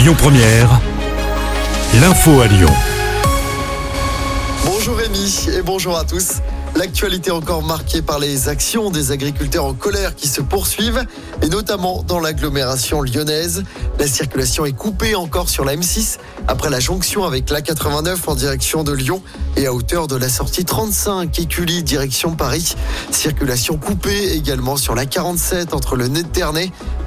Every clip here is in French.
Lyon Première, l'info à Lyon. Bonjour Rémi et bonjour à tous. L'actualité encore marquée par les actions des agriculteurs en colère qui se poursuivent et notamment dans l'agglomération lyonnaise. La circulation est coupée encore sur la M6 après la jonction avec la 89 en direction de Lyon et à hauteur de la sortie 35 Écully direction Paris. Circulation coupée également sur la 47 entre le Nez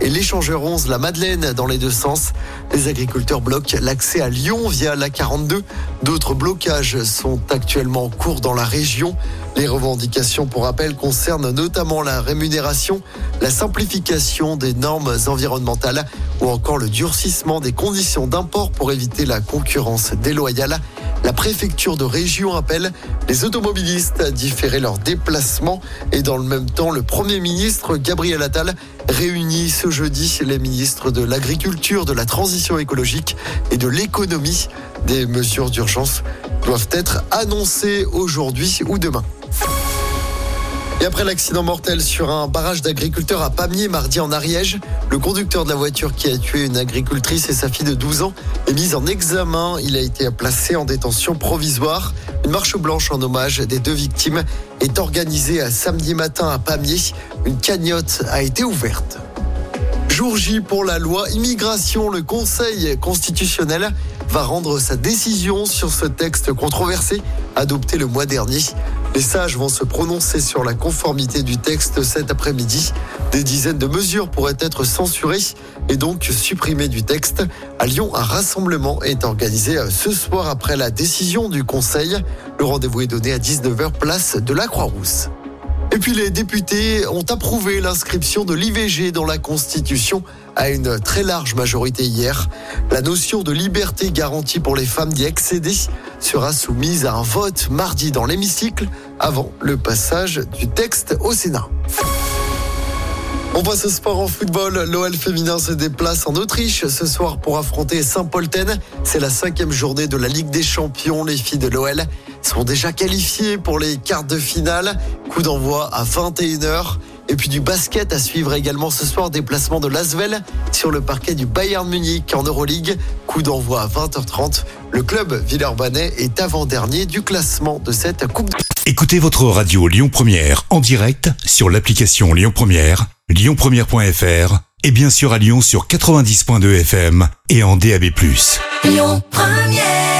et l'échangeur 11 La Madeleine dans les deux sens. Les agriculteurs bloquent l'accès à Lyon via la 42. D'autres blocages sont actuellement en cours dans la région. Les revendications, pour rappel, concernent notamment la rémunération, la simplification des normes environnementales ou encore le durcissement des conditions d'import pour éviter la concurrence déloyale. La préfecture de région appelle les automobilistes à différer leurs déplacements et dans le même temps, le Premier ministre Gabriel Attal réunit ce jeudi les ministres de l'Agriculture, de la Transition écologique et de l'économie. Des mesures d'urgence doivent être annoncées aujourd'hui ou demain. Et après l'accident mortel sur un barrage d'agriculteurs à Pamiers mardi en Ariège, le conducteur de la voiture qui a tué une agricultrice et sa fille de 12 ans est mis en examen. Il a été placé en détention provisoire. Une marche blanche en hommage des deux victimes est organisée à samedi matin à Pamiers. Une cagnotte a été ouverte. Jour J pour la loi immigration, le Conseil constitutionnel va rendre sa décision sur ce texte controversé adopté le mois dernier. Les sages vont se prononcer sur la conformité du texte cet après-midi. Des dizaines de mesures pourraient être censurées et donc supprimées du texte. À Lyon, un rassemblement est organisé ce soir après la décision du Conseil. Le rendez-vous est donné à 19h place de la Croix-Rousse. Et puis les députés ont approuvé l'inscription de l'IVG dans la Constitution à une très large majorité hier. La notion de liberté garantie pour les femmes d'y accéder sera soumise à un vote mardi dans l'hémicycle avant le passage du texte au Sénat. On passe au sport en football. L'OL féminin se déplace en Autriche ce soir pour affronter Saint-Polten. C'est la cinquième journée de la Ligue des Champions. Les filles de l'OL sont déjà qualifiées pour les quarts de finale. Coup d'envoi à 21h. Et puis du basket à suivre également ce soir. Déplacement de Lasvel sur le parquet du Bayern Munich en Euroleague. Coup d'envoi à 20h30. Le club Villeurbanais est avant-dernier du classement de cette Coupe. Écoutez votre radio Lyon Première en direct sur l'application Lyon Première, lyonpremière.fr et bien sûr à Lyon sur 90.2 FM et en DAB+. Lyon Première